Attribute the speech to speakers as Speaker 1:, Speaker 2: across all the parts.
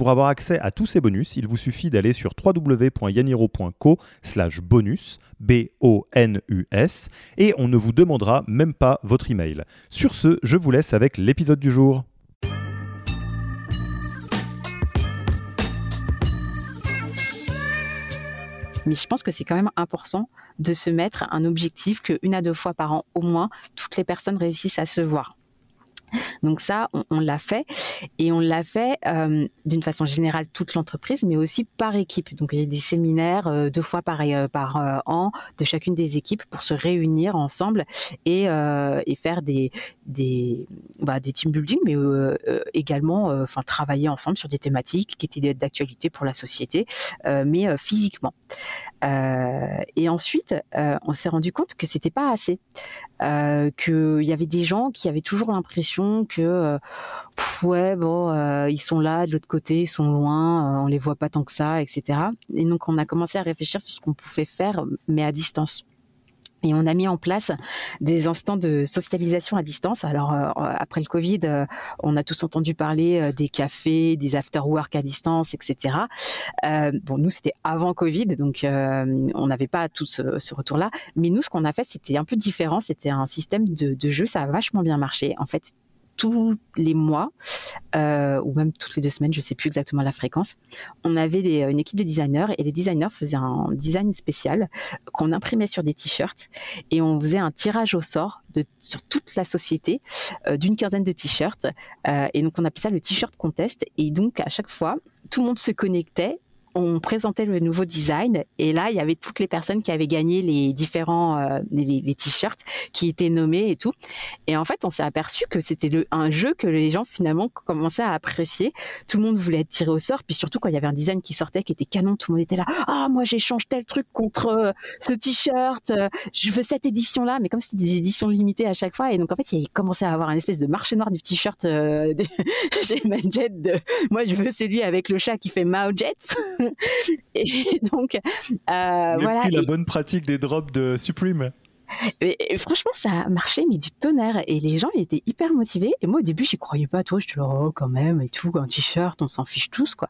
Speaker 1: Pour avoir accès à tous ces bonus, il vous suffit d'aller sur www.yaniro.co slash bonus, B-O-N-U-S, et on ne vous demandera même pas votre email. Sur ce, je vous laisse avec l'épisode du jour.
Speaker 2: Mais je pense que c'est quand même important de se mettre un objectif que une à deux fois par an au moins, toutes les personnes réussissent à se voir. Donc ça, on, l'a fait et on l'a fait euh, d'une façon générale toute l'entreprise, mais aussi par équipe. Donc il y a des séminaires euh, deux fois par, euh, par an de chacune des équipes pour se réunir ensemble et, et faire des des, bah, des team building, mais également enfin travailler ensemble sur des thématiques qui étaient d'actualité pour la société, mais physiquement. et ensuite, on s'est rendu compte que c'était pas assez, qu'il y avait des gens qui avaient toujours l'impression que euh, ouais bon euh, ils sont là de l'autre côté ils sont loin euh, on les voit pas tant que ça etc et donc on a commencé à réfléchir sur ce qu'on pouvait faire mais à distance et on a mis en place des instants de socialisation à distance. Alors après le Covid, on a tous entendu parler des cafés, des after-work à distance, etc. bon, nous c'était avant Covid, donc on n'avait pas tout ce, ce retour-là. Mais nous, ce qu'on a fait, c'était un peu différent. C'était un système de, de jeu. Ça a vachement bien marché. En fait, tous les mois, euh, ou même toutes les deux semaines, je ne sais plus exactement la fréquence, on avait une équipe de designers et les designers faisaient un design spécial qu'on imprimait sur des t-shirts et on faisait un tirage au sort sur toute la société euh, d'une quinzaine de t-shirts. Euh, et donc on appelait ça le t-shirt contest. Et donc à chaque fois, tout le monde se connectait on présentait le nouveau design et là il y avait toutes les personnes qui avaient gagné les différents euh, les, t-shirts qui étaient nommés et tout. Et en fait on s'est aperçu que c'était un jeu que les gens finalement commençaient à apprécier. Tout le monde voulait être tiré au sort puis surtout quand il y avait un design qui sortait qui était canon tout le monde était là ah moi j'échange tel truc contre euh, ce t-shirt euh, je veux cette édition là mais comme c'était des éditions limitées à chaque fois et donc en fait il commençait à avoir un espèce de marché noir du t-shirt chez Manjet de moi je veux celui avec le chat qui fait Mao Jets et donc, euh, voilà.
Speaker 1: la bonne pratique des drops de Supreme.
Speaker 2: Et, franchement, ça a marché, mais du tonnerre. Et les gens étaient hyper motivés. Et moi, au début, j'y croyais pas trop. Je te oh, quand même, et tout, un t-shirt, on s'en fiche tous, quoi.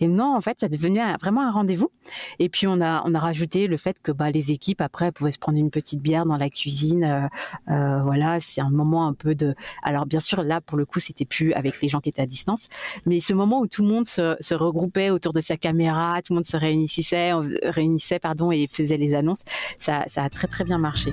Speaker 2: Et non, en fait, ça devenait vraiment un rendez-vous. Et puis on a on a rajouté le fait que bah, les équipes après pouvaient se prendre une petite bière dans la cuisine. Euh, euh, voilà, c'est un moment un peu de. Alors bien sûr, là pour le coup, c'était plus avec les gens qui étaient à distance, mais ce moment où tout le monde se, se regroupait autour de sa caméra, tout le monde se réunissait, réunissait pardon et faisait les annonces, ça ça a très très bien marché.